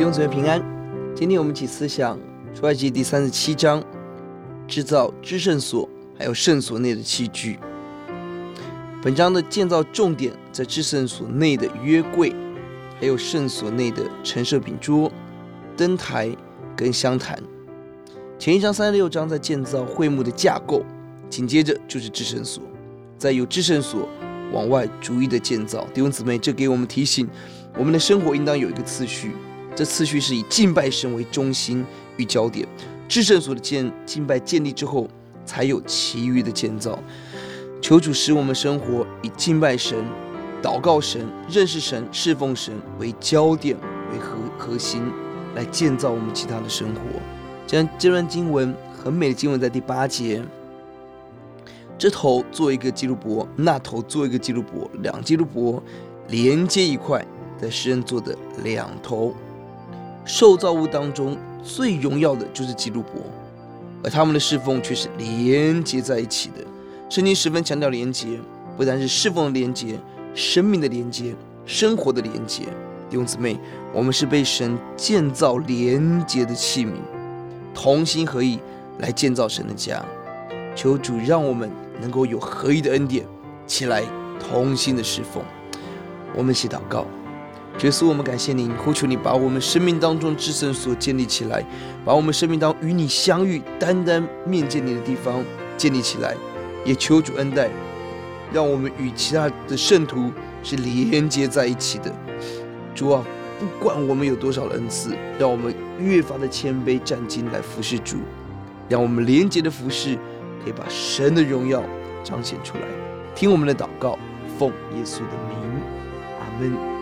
弟兄姊妹平安，今天我们一起思想出埃及第三十七章，制造至圣所还有圣所内的器具。本章的建造重点在至圣所内的约柜，还有圣所内的陈设饼桌、灯台跟香坛。前一章三十六章在建造会幕的架构，紧接着就是至圣所，再由至圣所往外逐一的建造。弟兄姊妹，这给我们提醒，我们的生活应当有一个次序。这次序是以敬拜神为中心与焦点，至圣所的建敬拜建立之后，才有其余的建造。求主使我们生活以敬拜神、祷告神、认识神、侍奉神为焦点为核核心，来建造我们其他的生活。这这段经文很美的经文在第八节，这头做一个基路伯，那头做一个基路伯，两基路伯连接一块，在诗恩座的两头。受造物当中最荣耀的就是基路伯，而他们的侍奉却是连接在一起的。圣经十分强调连接，不但是侍奉的连接，生命的连接，生活的连接。弟兄姊妹，我们是被神建造连接的器皿，同心合意来建造神的家。求主让我们能够有合一的恩典，起来同心的侍奉。我们一起祷告。耶稣，我们感谢您，呼求你把我们生命当中至圣所建立起来，把我们生命当与你相遇、单单面见你的地方建立起来，也求主恩待，让我们与其他的圣徒是连接在一起的。主啊，不管我们有多少的恩赐，让我们越发的谦卑战兢来服侍主，让我们连接的服侍可以把神的荣耀彰显出来。听我们的祷告，奉耶稣的名，阿门。